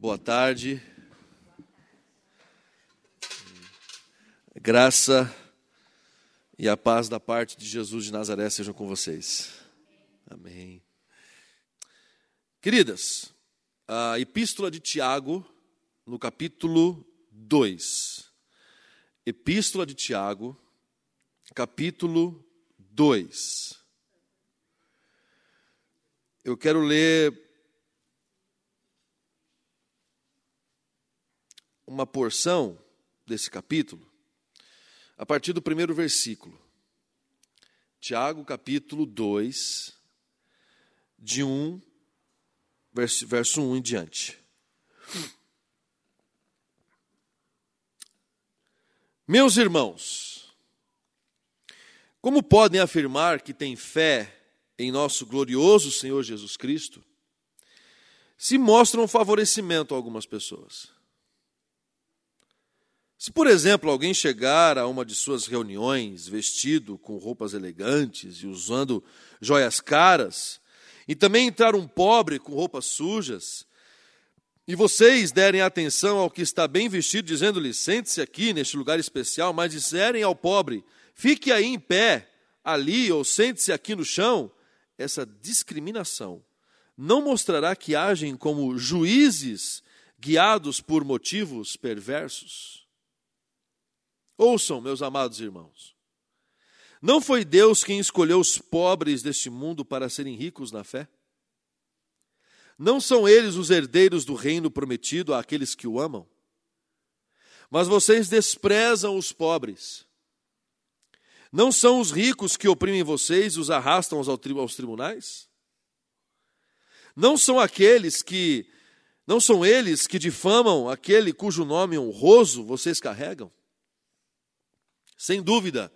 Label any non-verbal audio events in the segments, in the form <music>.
Boa tarde. Graça e a paz da parte de Jesus de Nazaré sejam com vocês. Amém. Queridas, a epístola de Tiago, no capítulo 2. Epístola de Tiago, capítulo 2. Eu quero ler uma porção desse capítulo a partir do primeiro versículo. Tiago, capítulo 2, de 1, verso, verso 1 em diante. Meus irmãos, como podem afirmar que têm fé em nosso glorioso Senhor Jesus Cristo, se mostram favorecimento a algumas pessoas? Se, por exemplo, alguém chegar a uma de suas reuniões vestido com roupas elegantes e usando joias caras, e também entrar um pobre com roupas sujas, e vocês derem atenção ao que está bem vestido, dizendo-lhe: sente-se aqui neste lugar especial, mas disserem ao pobre: fique aí em pé, ali, ou sente-se aqui no chão, essa discriminação não mostrará que agem como juízes guiados por motivos perversos? Ouçam, meus amados irmãos. Não foi Deus quem escolheu os pobres deste mundo para serem ricos na fé? Não são eles os herdeiros do reino prometido àqueles que o amam? Mas vocês desprezam os pobres. Não são os ricos que oprimem vocês e os arrastam aos tribunais? Não são aqueles que não são eles que difamam aquele cujo nome honroso vocês carregam? Sem dúvida,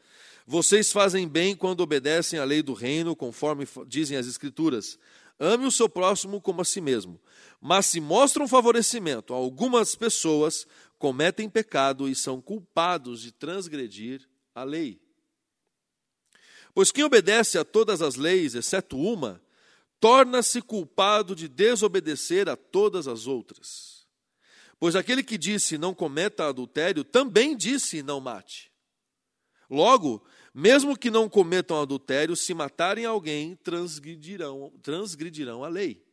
vocês fazem bem quando obedecem à lei do reino, conforme dizem as Escrituras. Ame o seu próximo como a si mesmo. Mas se mostram favorecimento a algumas pessoas, cometem pecado e são culpados de transgredir a lei. Pois quem obedece a todas as leis, exceto uma, torna-se culpado de desobedecer a todas as outras. Pois aquele que disse não cometa adultério, também disse não mate. Logo, mesmo que não cometam adultério, se matarem alguém, transgredirão, transgredirão a lei.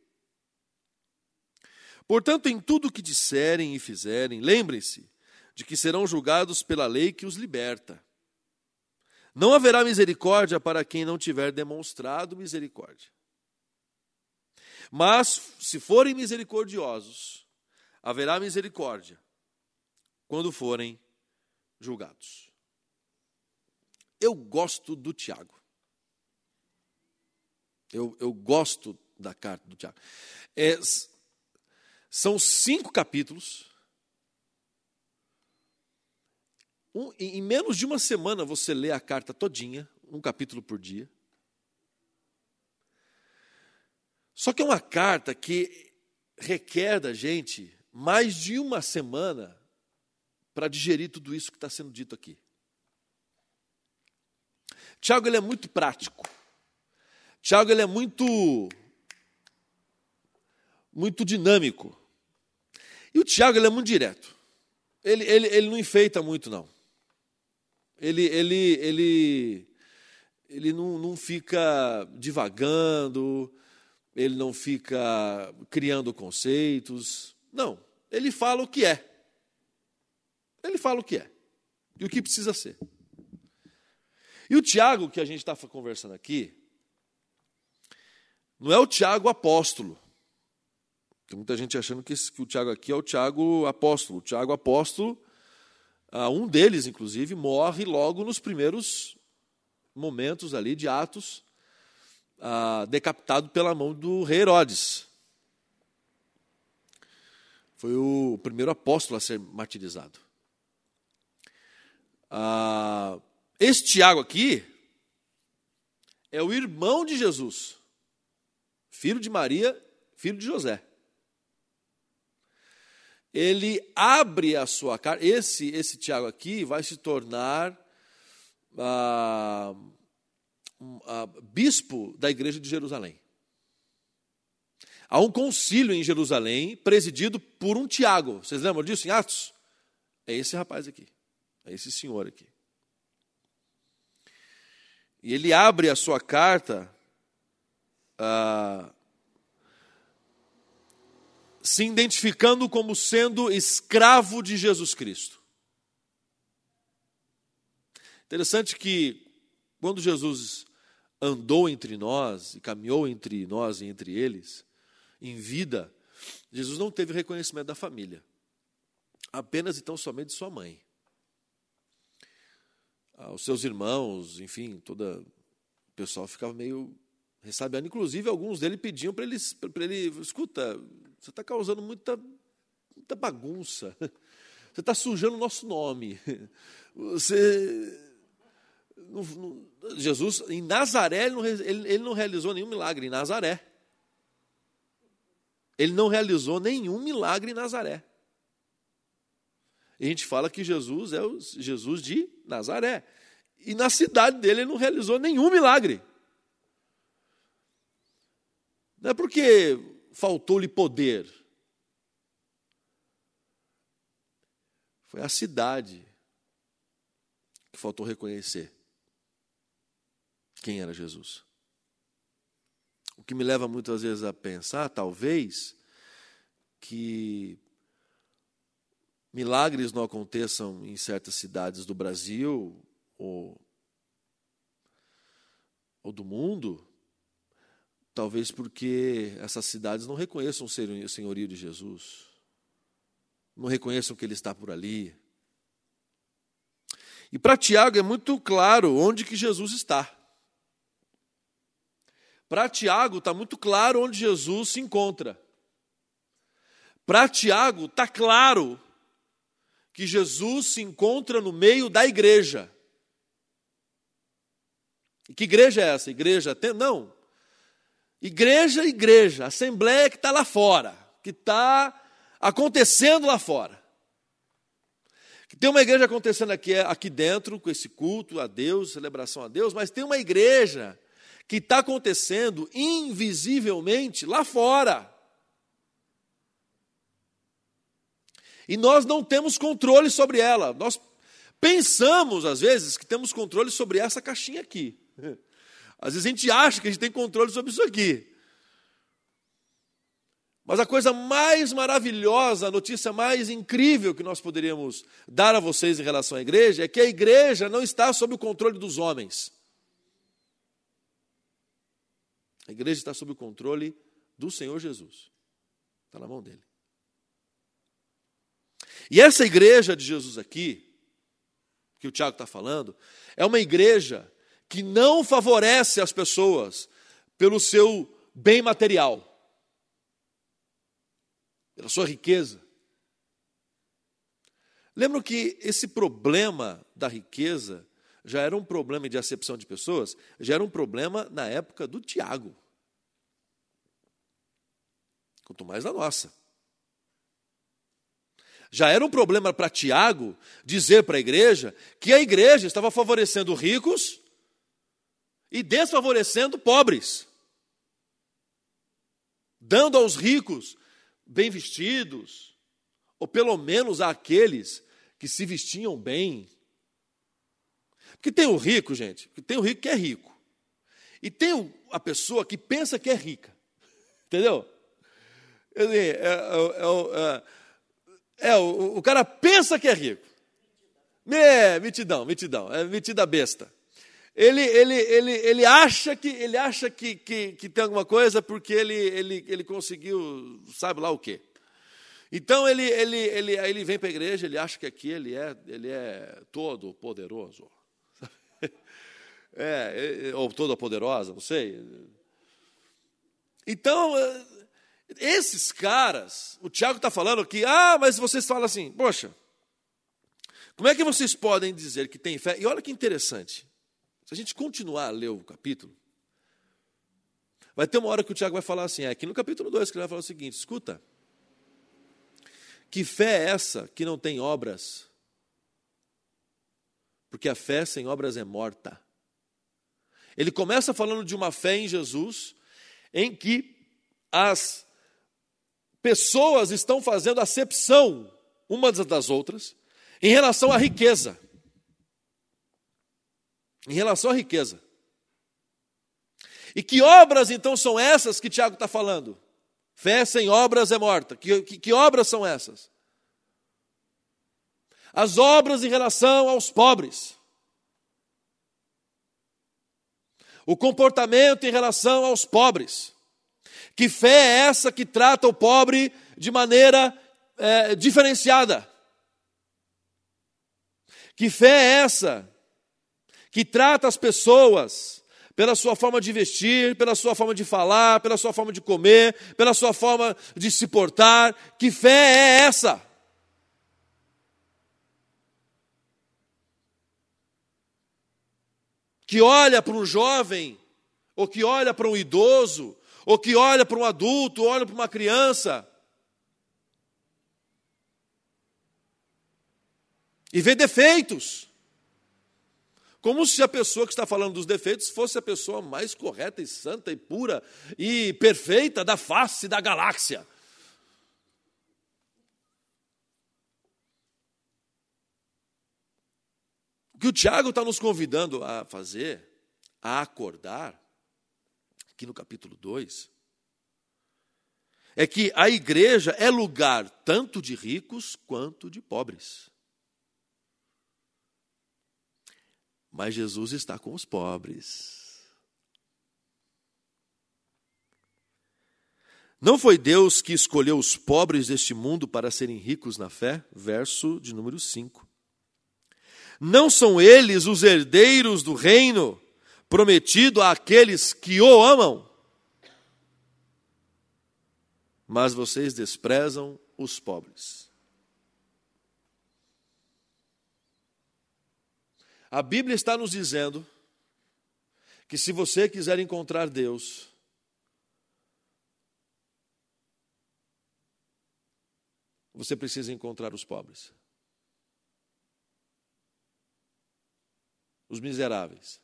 Portanto, em tudo o que disserem e fizerem, lembrem-se de que serão julgados pela lei que os liberta. Não haverá misericórdia para quem não tiver demonstrado misericórdia. Mas, se forem misericordiosos, haverá misericórdia quando forem julgados. Eu gosto do Tiago. Eu, eu gosto da carta do Tiago. É, são cinco capítulos. Um, em menos de uma semana você lê a carta todinha, um capítulo por dia. Só que é uma carta que requer da gente mais de uma semana para digerir tudo isso que está sendo dito aqui. Tiago ele é muito prático. Tiago ele é muito muito dinâmico. E o Tiago ele é muito direto. Ele, ele, ele não enfeita muito, não. Ele, ele, ele, ele não, não fica divagando, ele não fica criando conceitos. Não, ele fala o que é. Ele fala o que é e o que precisa ser. E o Tiago, que a gente está conversando aqui, não é o Tiago apóstolo. Tem muita gente achando que, que o Tiago aqui é o Tiago apóstolo. O Tiago apóstolo, ah, um deles, inclusive, morre logo nos primeiros momentos ali de Atos, ah, decapitado pela mão do rei Herodes. Foi o primeiro apóstolo a ser martirizado. Esse Tiago aqui é o irmão de Jesus, filho de Maria, filho de José. Ele abre a sua carta. Esse, esse Tiago aqui vai se tornar ah, ah, bispo da igreja de Jerusalém. há um concílio em Jerusalém presidido por um Tiago. Vocês lembram disso em Atos? É esse rapaz aqui, é esse senhor aqui. E ele abre a sua carta ah, se identificando como sendo escravo de Jesus Cristo. Interessante que quando Jesus andou entre nós e caminhou entre nós e entre eles, em vida, Jesus não teve reconhecimento da família, apenas então somente de sua mãe. Ah, os seus irmãos, enfim, toda o pessoal ficava meio ressabiando. Inclusive, alguns deles pediam para ele, ele: escuta, você está causando muita, muita bagunça, <laughs> você está sujando o nosso nome, <laughs> você. Jesus, em Nazaré, ele não, ele, ele não realizou nenhum milagre em Nazaré. Ele não realizou nenhum milagre em Nazaré. A gente fala que Jesus é o Jesus de Nazaré. E na cidade dele ele não realizou nenhum milagre. Não é porque faltou-lhe poder. Foi a cidade que faltou reconhecer quem era Jesus. O que me leva muitas vezes a pensar, talvez, que milagres não aconteçam em certas cidades do Brasil ou, ou do mundo, talvez porque essas cidades não reconheçam o senhorio de Jesus, não reconheçam que ele está por ali. E para Tiago é muito claro onde que Jesus está. Para Tiago está muito claro onde Jesus se encontra. Para Tiago está claro que Jesus se encontra no meio da igreja. E que igreja é essa? Igreja? Não. Igreja, igreja. Assembleia que está lá fora. Que está acontecendo lá fora. Tem uma igreja acontecendo aqui, aqui dentro, com esse culto a Deus, celebração a Deus, mas tem uma igreja que está acontecendo invisivelmente lá fora. E nós não temos controle sobre ela. Nós pensamos, às vezes, que temos controle sobre essa caixinha aqui. <laughs> Às vezes a gente acha que a gente tem controle sobre isso aqui. Mas a coisa mais maravilhosa, a notícia mais incrível que nós poderíamos dar a vocês em relação à igreja é que a igreja não está sob o controle dos homens. A igreja está sob o controle do Senhor Jesus. Está na mão dele. E essa igreja de Jesus aqui, que o Tiago está falando, é uma igreja que não favorece as pessoas pelo seu bem material, pela sua riqueza. Lembram que esse problema da riqueza já era um problema de acepção de pessoas, já era um problema na época do Tiago. Quanto mais na nossa. Já era um problema para Tiago dizer para a igreja que a igreja estava favorecendo ricos e desfavorecendo pobres, dando aos ricos bem vestidos, ou pelo menos àqueles que se vestiam bem, porque tem o rico, gente, tem o rico que é rico. E tem a pessoa que pensa que é rica. <laughs> Entendeu? É, é, é, é o, o, cara pensa que é rico. É, mitidão, mitidão, é metida besta. Ele, ele, ele, ele acha, que, ele acha que, que, que tem alguma coisa porque ele, ele, ele conseguiu, sabe lá o quê. Então ele, ele, ele, ele vem para a igreja, ele acha que aqui ele é, ele é todo poderoso. <laughs> É, é, ou toda poderosa, não sei. Então, é, esses caras, o Tiago está falando que, ah, mas vocês falam assim, poxa, como é que vocês podem dizer que tem fé? E olha que interessante, se a gente continuar a ler o capítulo, vai ter uma hora que o Tiago vai falar assim, é aqui no capítulo 2 que ele vai falar o seguinte, escuta, que fé é essa que não tem obras? Porque a fé sem obras é morta. Ele começa falando de uma fé em Jesus, em que as pessoas estão fazendo acepção umas das outras em relação à riqueza. Em relação à riqueza. E que obras então são essas que Tiago está falando? Fé sem obras é morta. Que, que, que obras são essas? As obras em relação aos pobres. O comportamento em relação aos pobres. Que fé é essa que trata o pobre de maneira é, diferenciada? Que fé é essa que trata as pessoas pela sua forma de vestir, pela sua forma de falar, pela sua forma de comer, pela sua forma de se portar? Que fé é essa? Que olha para um jovem, ou que olha para um idoso, ou que olha para um adulto, olha para uma criança, e vê defeitos. Como se a pessoa que está falando dos defeitos fosse a pessoa mais correta e santa e pura e perfeita da face da galáxia. O que o Tiago está nos convidando a fazer, a acordar, aqui no capítulo 2, é que a igreja é lugar tanto de ricos quanto de pobres. Mas Jesus está com os pobres. Não foi Deus que escolheu os pobres deste mundo para serem ricos na fé? Verso de número 5. Não são eles os herdeiros do reino prometido àqueles que o amam? Mas vocês desprezam os pobres. A Bíblia está nos dizendo que se você quiser encontrar Deus, você precisa encontrar os pobres, os miseráveis.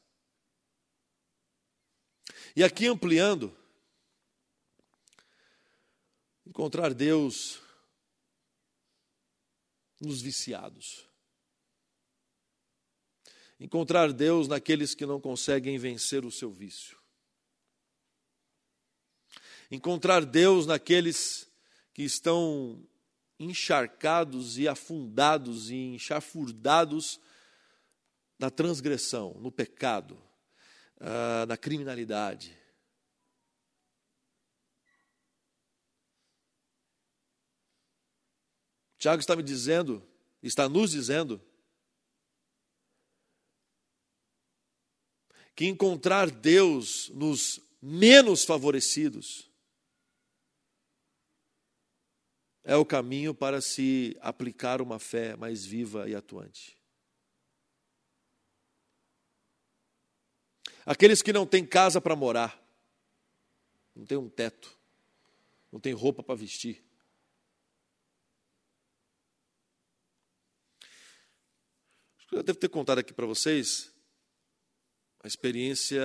E aqui ampliando, encontrar Deus nos viciados. Encontrar Deus naqueles que não conseguem vencer o seu vício. Encontrar Deus naqueles que estão encharcados e afundados e enxafurdados na transgressão, no pecado, na criminalidade. Tiago está me dizendo, está nos dizendo, que encontrar Deus nos menos favorecidos é o caminho para se aplicar uma fé mais viva e atuante. Aqueles que não têm casa para morar, não têm um teto, não têm roupa para vestir. Eu devo ter contado aqui para vocês a experiência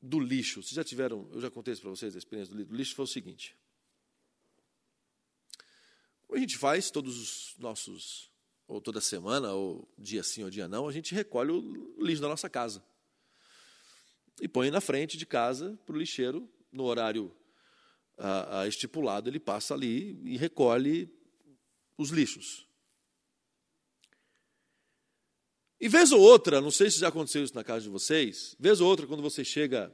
do lixo. Vocês já tiveram, eu já contei isso para vocês, a experiência do lixo. Lixo foi o seguinte. A gente faz todos os nossos, ou toda semana, ou dia sim ou dia não, a gente recolhe o lixo da nossa casa. E põe na frente de casa para o lixeiro, no horário a, a estipulado, ele passa ali e recolhe os lixos. E vez ou outra, não sei se já aconteceu isso na casa de vocês, vez ou outra, quando você chega,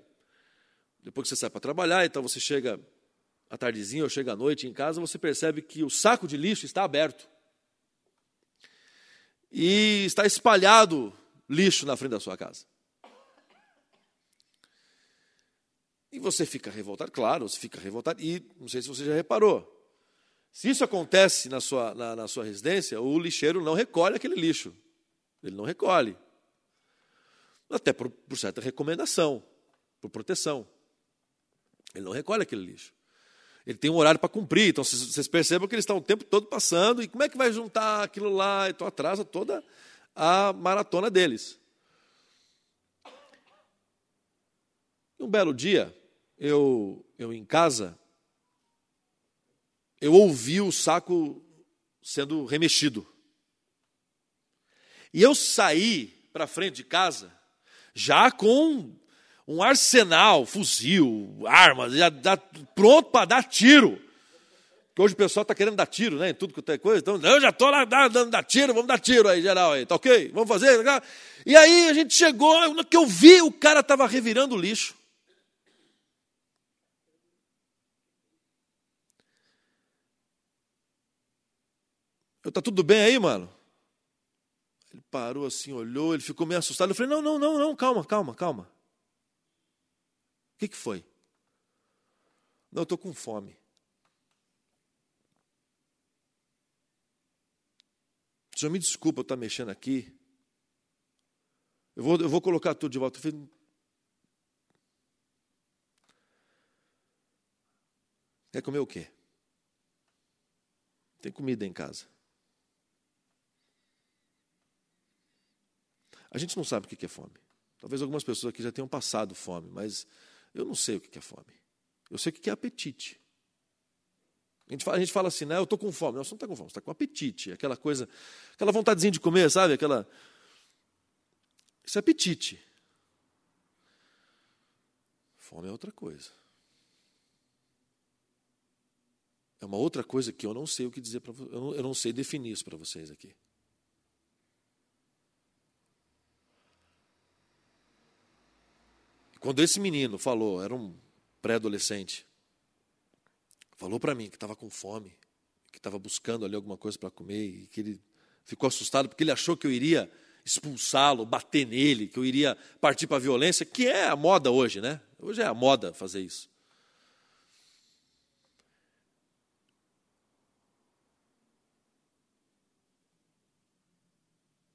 depois que você sai para trabalhar, então você chega à tardezinha ou chega à noite em casa, você percebe que o saco de lixo está aberto. E está espalhado lixo na frente da sua casa. E você fica revoltado, claro, você fica revoltado. E não sei se você já reparou. Se isso acontece na sua, na, na sua residência, o lixeiro não recolhe aquele lixo. Ele não recolhe. Até por, por certa recomendação, por proteção. Ele não recolhe aquele lixo. Ele tem um horário para cumprir, então vocês percebam que eles estão o tempo todo passando, e como é que vai juntar aquilo lá? Então atrasa toda a maratona deles. Um belo dia, eu, eu em casa, eu ouvi o saco sendo remexido. E eu saí para frente de casa já com um arsenal, fuzil, armas, já pronto para dar tiro. Porque hoje o pessoal está querendo dar tiro, né? Em tudo que tem coisa. Então, eu já estou lá dando dar tiro, vamos dar tiro aí, geral aí, tá ok? Vamos fazer? E aí a gente chegou, que eu vi, o cara estava revirando o lixo. Eu, tá tudo bem aí, mano? Ele parou assim, olhou, ele ficou meio assustado. Eu falei, não, não, não, não, calma, calma, calma. O que, que foi? Não, eu estou com fome. Senhor me desculpa eu estar mexendo aqui. Eu vou, eu vou colocar tudo de volta. Eu falei, Quer comer o quê? Tem comida em casa. A gente não sabe o que é fome. Talvez algumas pessoas aqui já tenham passado fome, mas eu não sei o que é fome. Eu sei o que é apetite. A gente fala, a gente fala assim, né? Eu estou com fome. Não, você não está com fome, você está com apetite. Aquela coisa, aquela vontadezinha de comer, sabe? Aquela. Isso é apetite. Fome é outra coisa. É uma outra coisa que eu não sei o que dizer para vocês. Eu não sei definir isso para vocês aqui. Quando esse menino falou, era um pré-adolescente, falou para mim que estava com fome, que estava buscando ali alguma coisa para comer e que ele ficou assustado porque ele achou que eu iria expulsá-lo, bater nele, que eu iria partir para a violência, que é a moda hoje, né? Hoje é a moda fazer isso.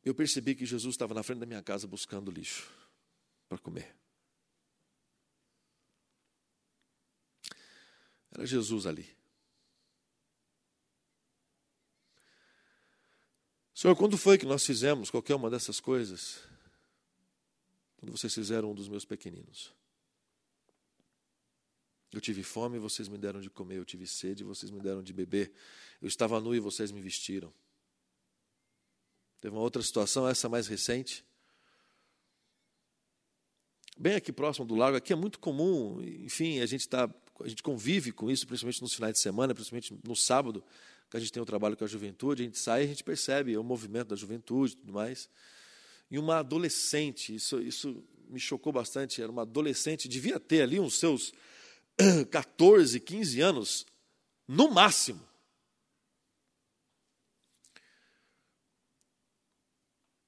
Eu percebi que Jesus estava na frente da minha casa buscando lixo para comer. Era Jesus ali. Senhor, quando foi que nós fizemos qualquer uma dessas coisas? Quando vocês fizeram um dos meus pequeninos. Eu tive fome e vocês me deram de comer, eu tive sede e vocês me deram de beber. Eu estava nu e vocês me vestiram. Teve uma outra situação, essa mais recente. Bem aqui próximo do lago, aqui é muito comum, enfim, a gente está a gente convive com isso, principalmente nos finais de semana, principalmente no sábado, que a gente tem o um trabalho com a juventude, a gente sai e a gente percebe o movimento da juventude e tudo mais. E uma adolescente, isso, isso me chocou bastante, era uma adolescente, devia ter ali uns seus <clears throat> 14, 15 anos, no máximo.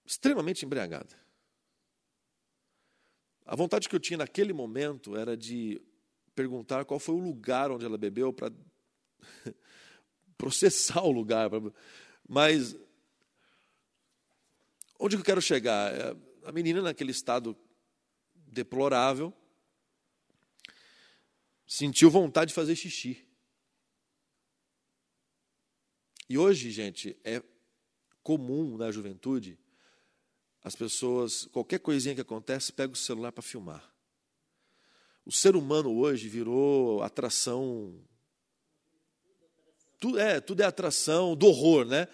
Extremamente embriagada. A vontade que eu tinha naquele momento era de perguntar qual foi o lugar onde ela bebeu para <laughs> processar o lugar. Mas onde que eu quero chegar? É, a menina naquele estado deplorável sentiu vontade de fazer xixi. E hoje, gente, é comum na juventude as pessoas, qualquer coisinha que acontece, pega o celular para filmar. O ser humano hoje virou atração. Tudo é, tudo é atração do horror, né?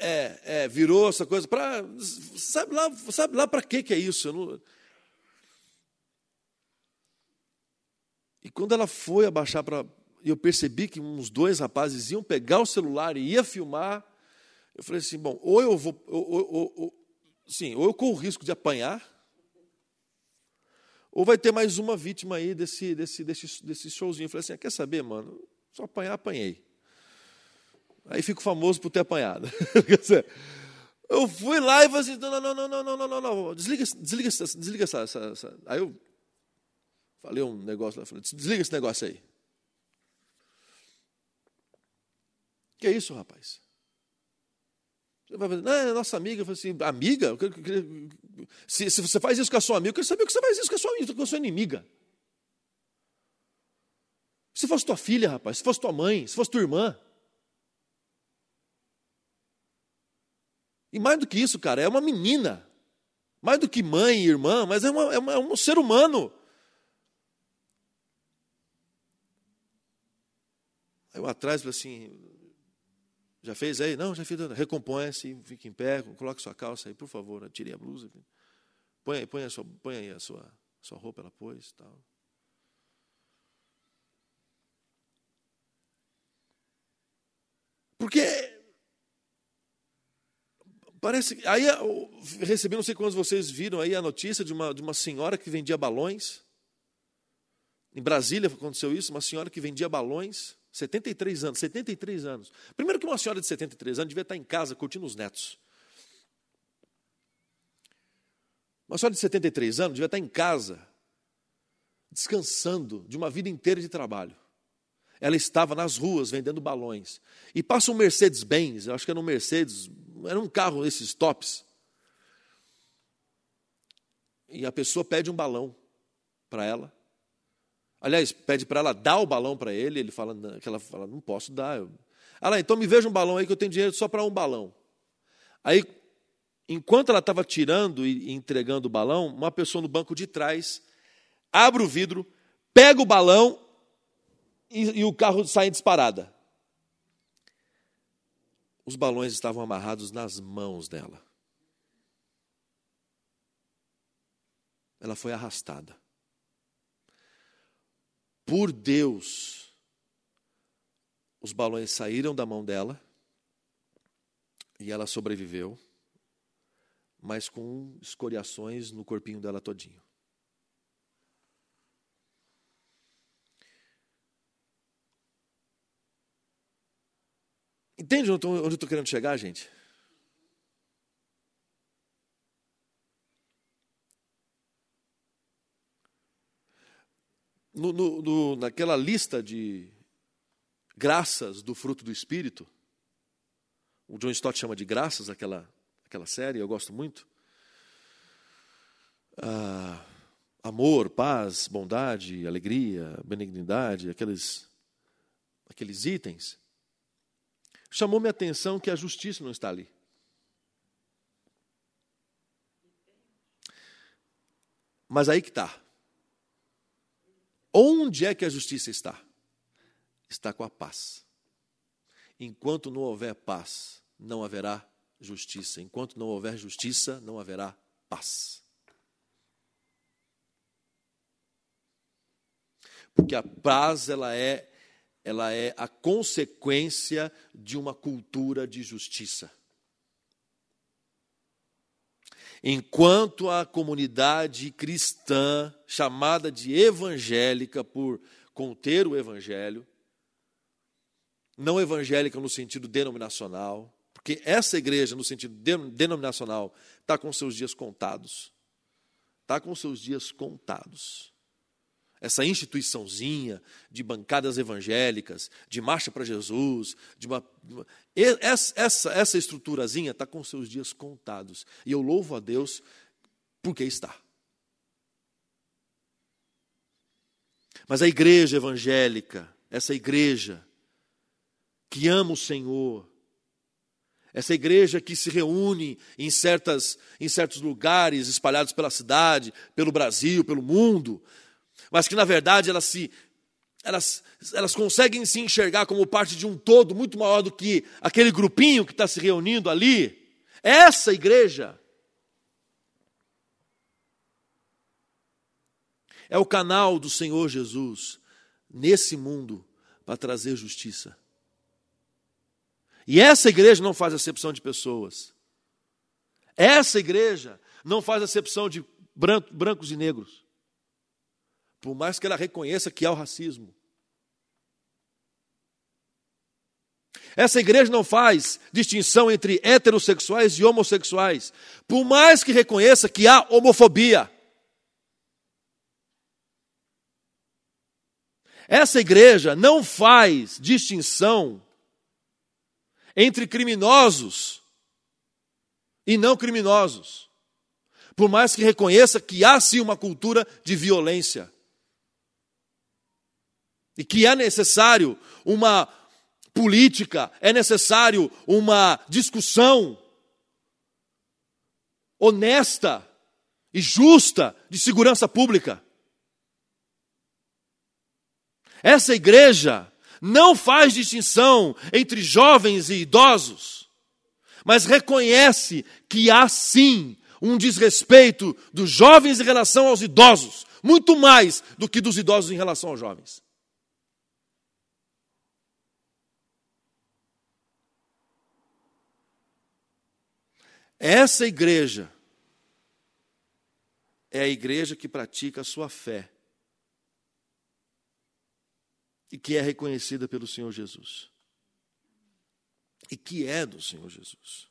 É, é virou essa coisa para sabe lá, sabe lá para que que é isso? Não... E quando ela foi abaixar para eu percebi que uns dois rapazes iam pegar o celular e ia filmar, eu falei assim, bom, ou eu vou, ou, ou, ou, sim, ou eu corro o risco de apanhar, ou vai ter mais uma vítima aí desse, desse, desse, desse showzinho. Eu falei assim: ah, quer saber, mano? Só apanhar, apanhei. Aí fico famoso por ter apanhado. <laughs> eu fui lá e falei assim: não, não, não, não, não, não, não, não. Desliga, desliga, desliga essa, essa, essa. Aí eu falei um negócio lá, falei, desliga esse negócio aí. Que é isso, rapaz? Não, é nossa amiga. Eu assim, amiga? Se, se, você faz isso com a sua amiga, eu quero saber que você faz isso com a sua, com a sua inimiga. Se fosse tua filha, rapaz, se fosse tua mãe, se fosse tua irmã. E mais do que isso, cara, é uma menina. Mais do que mãe e irmã, mas é, uma, é, uma, é um ser humano. Aí eu atrás falei assim, já fez aí? Não, já fiz. Recompõe-se, fique em pé, coloque sua calça aí, por favor, tire a blusa. Põe, aí, põe, a sua, põe aí a sua, sua roupa, ela pôs tal. Porque parece aí recebi não sei quantos vocês viram aí a notícia de uma de uma senhora que vendia balões. Em Brasília aconteceu isso, uma senhora que vendia balões, 73 anos, 73 anos. Primeiro que uma senhora de 73 anos devia estar em casa curtindo os netos. Uma senhora de 73 anos devia estar em casa, descansando de uma vida inteira de trabalho. Ela estava nas ruas vendendo balões. E passa um Mercedes-Benz, acho que era um Mercedes, era um carro esses tops. E a pessoa pede um balão para ela. Aliás, pede para ela dar o balão para ele, ele fala que ela fala, não posso dar. Ela, então me veja um balão aí que eu tenho dinheiro só para um balão. Aí enquanto ela estava tirando e entregando o balão, uma pessoa no banco de trás abre o vidro, pega o balão e, e o carro sai disparada. Os balões estavam amarrados nas mãos dela. Ela foi arrastada. Por Deus, os balões saíram da mão dela e ela sobreviveu mas com escoriações no corpinho dela todinho. Entende onde eu estou querendo chegar, gente? No, no, no, naquela lista de graças do fruto do Espírito, o John Stott chama de graças aquela aquela série, eu gosto muito. Ah, amor, paz, bondade, alegria, benignidade, aqueles, aqueles itens. Chamou minha atenção que a justiça não está ali. Mas aí que está. Onde é que a justiça está? Está com a paz. Enquanto não houver paz, não haverá justiça. Enquanto não houver justiça, não haverá paz. Porque a paz ela é ela é a consequência de uma cultura de justiça. Enquanto a comunidade cristã, chamada de evangélica por conter o evangelho, não evangélica no sentido denominacional, porque essa igreja, no sentido denominacional, está com seus dias contados. Está com seus dias contados. Essa instituiçãozinha de bancadas evangélicas, de marcha para Jesus, de uma, uma, essa, essa, essa estruturazinha está com seus dias contados. E eu louvo a Deus porque está. Mas a igreja evangélica, essa igreja que ama o Senhor, essa igreja que se reúne em, certas, em certos lugares espalhados pela cidade, pelo Brasil, pelo mundo, mas que na verdade elas se elas, elas conseguem se enxergar como parte de um todo muito maior do que aquele grupinho que está se reunindo ali. Essa igreja é o canal do Senhor Jesus nesse mundo para trazer justiça. E essa igreja não faz acepção de pessoas. Essa igreja não faz acepção de brancos e negros. Por mais que ela reconheça que há o racismo. Essa igreja não faz distinção entre heterossexuais e homossexuais, por mais que reconheça que há homofobia. Essa igreja não faz distinção entre criminosos e não criminosos. Por mais que reconheça que há sim uma cultura de violência. E que é necessário uma política, é necessário uma discussão honesta e justa de segurança pública. Essa igreja não faz distinção entre jovens e idosos, mas reconhece que há sim um desrespeito dos jovens em relação aos idosos, muito mais do que dos idosos em relação aos jovens. Essa igreja é a igreja que pratica a sua fé e que é reconhecida pelo Senhor Jesus. E que é do Senhor Jesus.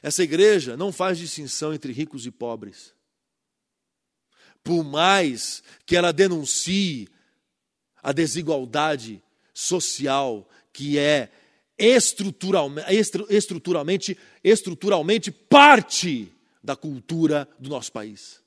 Essa igreja não faz distinção entre ricos e pobres. Por mais que ela denuncie a desigualdade social que é estruturalmente, estruturalmente, estruturalmente parte da cultura do nosso país.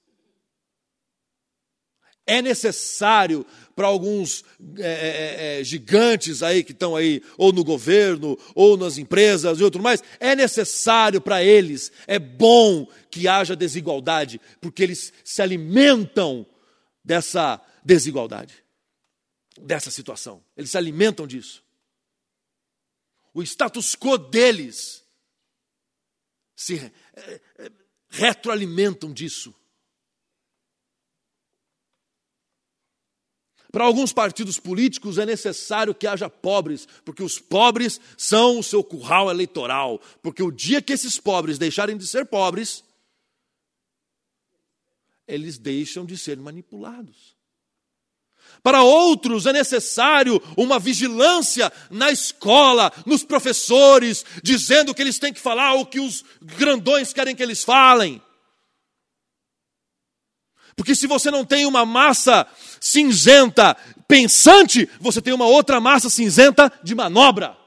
É necessário para alguns é, é, é, é, gigantes aí que estão aí, ou no governo, ou nas empresas e outro mais, é necessário para eles, é bom que haja desigualdade, porque eles se alimentam dessa desigualdade dessa situação. Eles se alimentam disso. O status quo deles se é, é, retroalimentam disso. Para alguns partidos políticos é necessário que haja pobres, porque os pobres são o seu curral eleitoral. Porque o dia que esses pobres deixarem de ser pobres, eles deixam de ser manipulados. Para outros é necessário uma vigilância na escola, nos professores, dizendo que eles têm que falar o que os grandões querem que eles falem. Porque se você não tem uma massa cinzenta pensante, você tem uma outra massa cinzenta de manobra.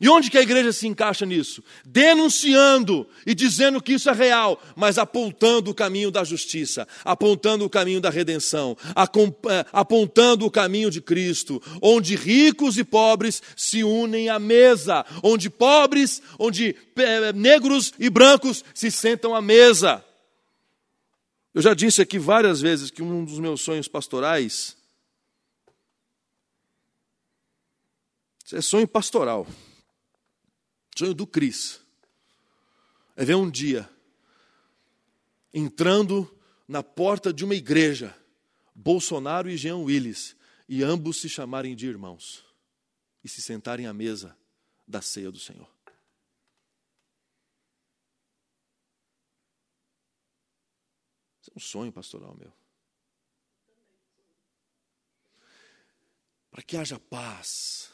E onde que a igreja se encaixa nisso? Denunciando e dizendo que isso é real, mas apontando o caminho da justiça, apontando o caminho da redenção, é, apontando o caminho de Cristo, onde ricos e pobres se unem à mesa, onde pobres, onde é, negros e brancos se sentam à mesa. Eu já disse aqui várias vezes que um dos meus sonhos pastorais é sonho pastoral. Sonho do Cris. É ver um dia entrando na porta de uma igreja, Bolsonaro e Jean Willis, e ambos se chamarem de irmãos e se sentarem à mesa da ceia do Senhor. Isso é um sonho pastoral meu. Para que haja paz,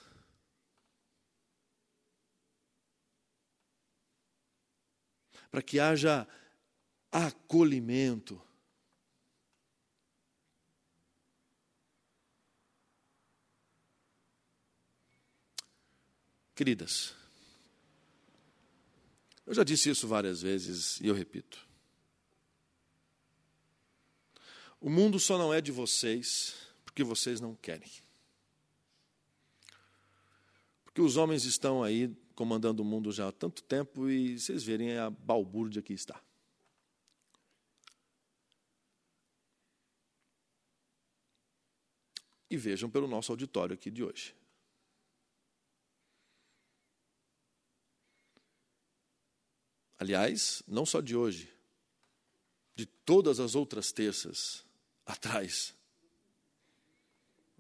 para que haja acolhimento. Queridas, eu já disse isso várias vezes e eu repito. O mundo só não é de vocês porque vocês não querem. Porque os homens estão aí comandando o mundo já há tanto tempo e vocês verem a balbúrdia que está. E vejam pelo nosso auditório aqui de hoje. Aliás, não só de hoje, de todas as outras terças atrás.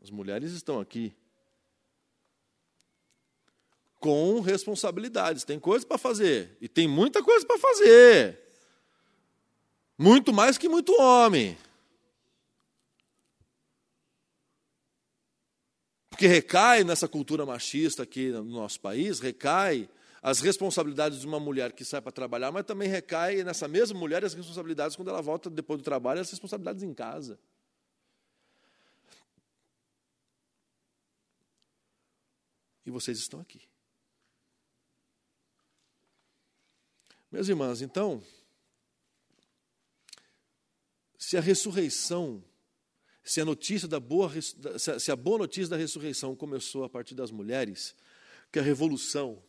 As mulheres estão aqui com responsabilidades. Tem coisa para fazer. E tem muita coisa para fazer. Muito mais que muito homem. Porque recai nessa cultura machista aqui no nosso país, recai as responsabilidades de uma mulher que sai para trabalhar, mas também recai nessa mesma mulher as responsabilidades quando ela volta depois do trabalho, as responsabilidades em casa. E vocês estão aqui. Minhas irmãs, então, se a ressurreição, se a notícia da boa, se a boa notícia da ressurreição começou a partir das mulheres, que a revolução,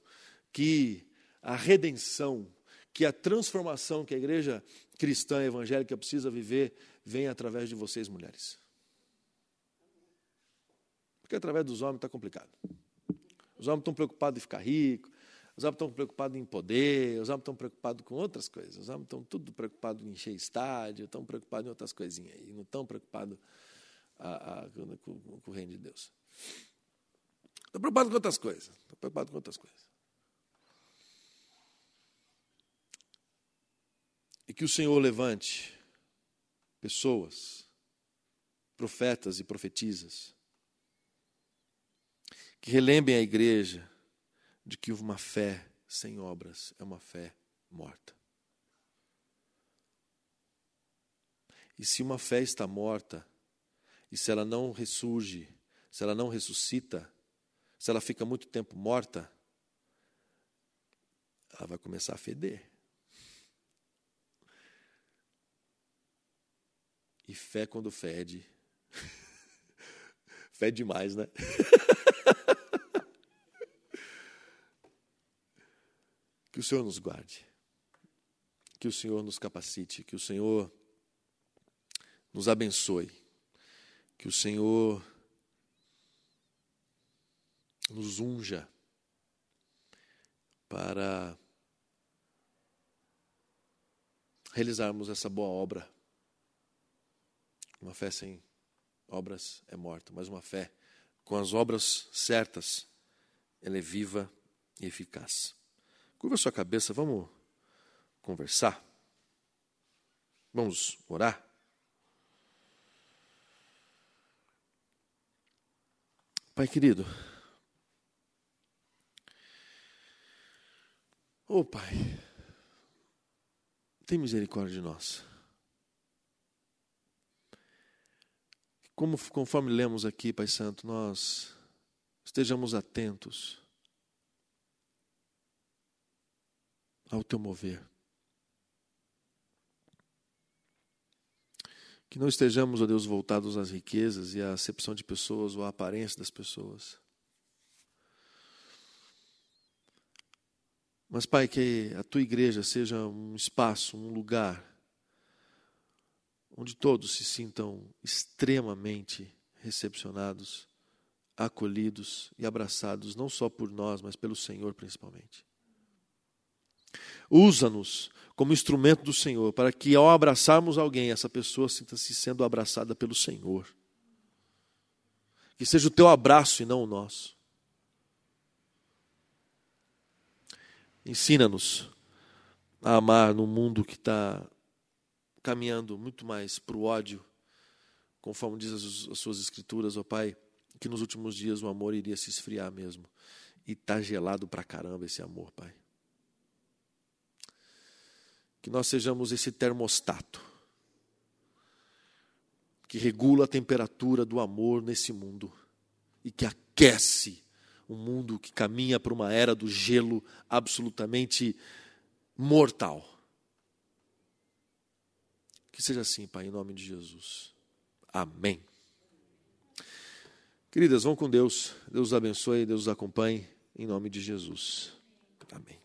que a redenção, que a transformação que a igreja cristã evangélica precisa viver vem através de vocês, mulheres. Porque através dos homens está complicado. Os homens estão preocupados em ficar ricos, os homens estão preocupados em poder, os homens estão preocupados com outras coisas. Os homens estão tudo preocupados em encher estádio, estão preocupados em outras coisinhas aí, não estão preocupados a, a, com, com, o reino de Deus. Estão preocupados com outras coisas. Estão preocupados com outras coisas. E que o Senhor levante pessoas, profetas e profetisas, que relembrem a igreja de que uma fé sem obras é uma fé morta. E se uma fé está morta, e se ela não ressurge, se ela não ressuscita, se ela fica muito tempo morta, ela vai começar a feder. E fé quando fede. <laughs> fede demais, né? <laughs> Que o Senhor nos guarde, que o Senhor nos capacite, que o Senhor nos abençoe, que o Senhor nos unja para realizarmos essa boa obra. Uma fé sem obras é morta, mas uma fé com as obras certas, ela é viva e eficaz. Curva sua cabeça, vamos conversar? Vamos orar? Pai querido, ô oh, Pai, tem misericórdia de nós. Como, conforme lemos aqui, Pai Santo, nós estejamos atentos ao teu mover. Que não estejamos, ó Deus, voltados às riquezas e à acepção de pessoas ou à aparência das pessoas. Mas, Pai, que a tua igreja seja um espaço, um lugar, onde todos se sintam extremamente recepcionados, acolhidos e abraçados, não só por nós, mas pelo Senhor principalmente. Usa-nos como instrumento do Senhor, para que ao abraçarmos alguém, essa pessoa sinta-se sendo abraçada pelo Senhor. Que seja o teu abraço e não o nosso. Ensina-nos a amar num mundo que está caminhando muito mais para o ódio, conforme diz as, as suas escrituras, ó Pai, que nos últimos dias o amor iria se esfriar mesmo. E está gelado para caramba esse amor, Pai que nós sejamos esse termostato que regula a temperatura do amor nesse mundo e que aquece um mundo que caminha para uma era do gelo absolutamente mortal. Que seja assim, Pai, em nome de Jesus. Amém. Queridas, vão com Deus. Deus os abençoe, Deus os acompanhe, em nome de Jesus. Amém.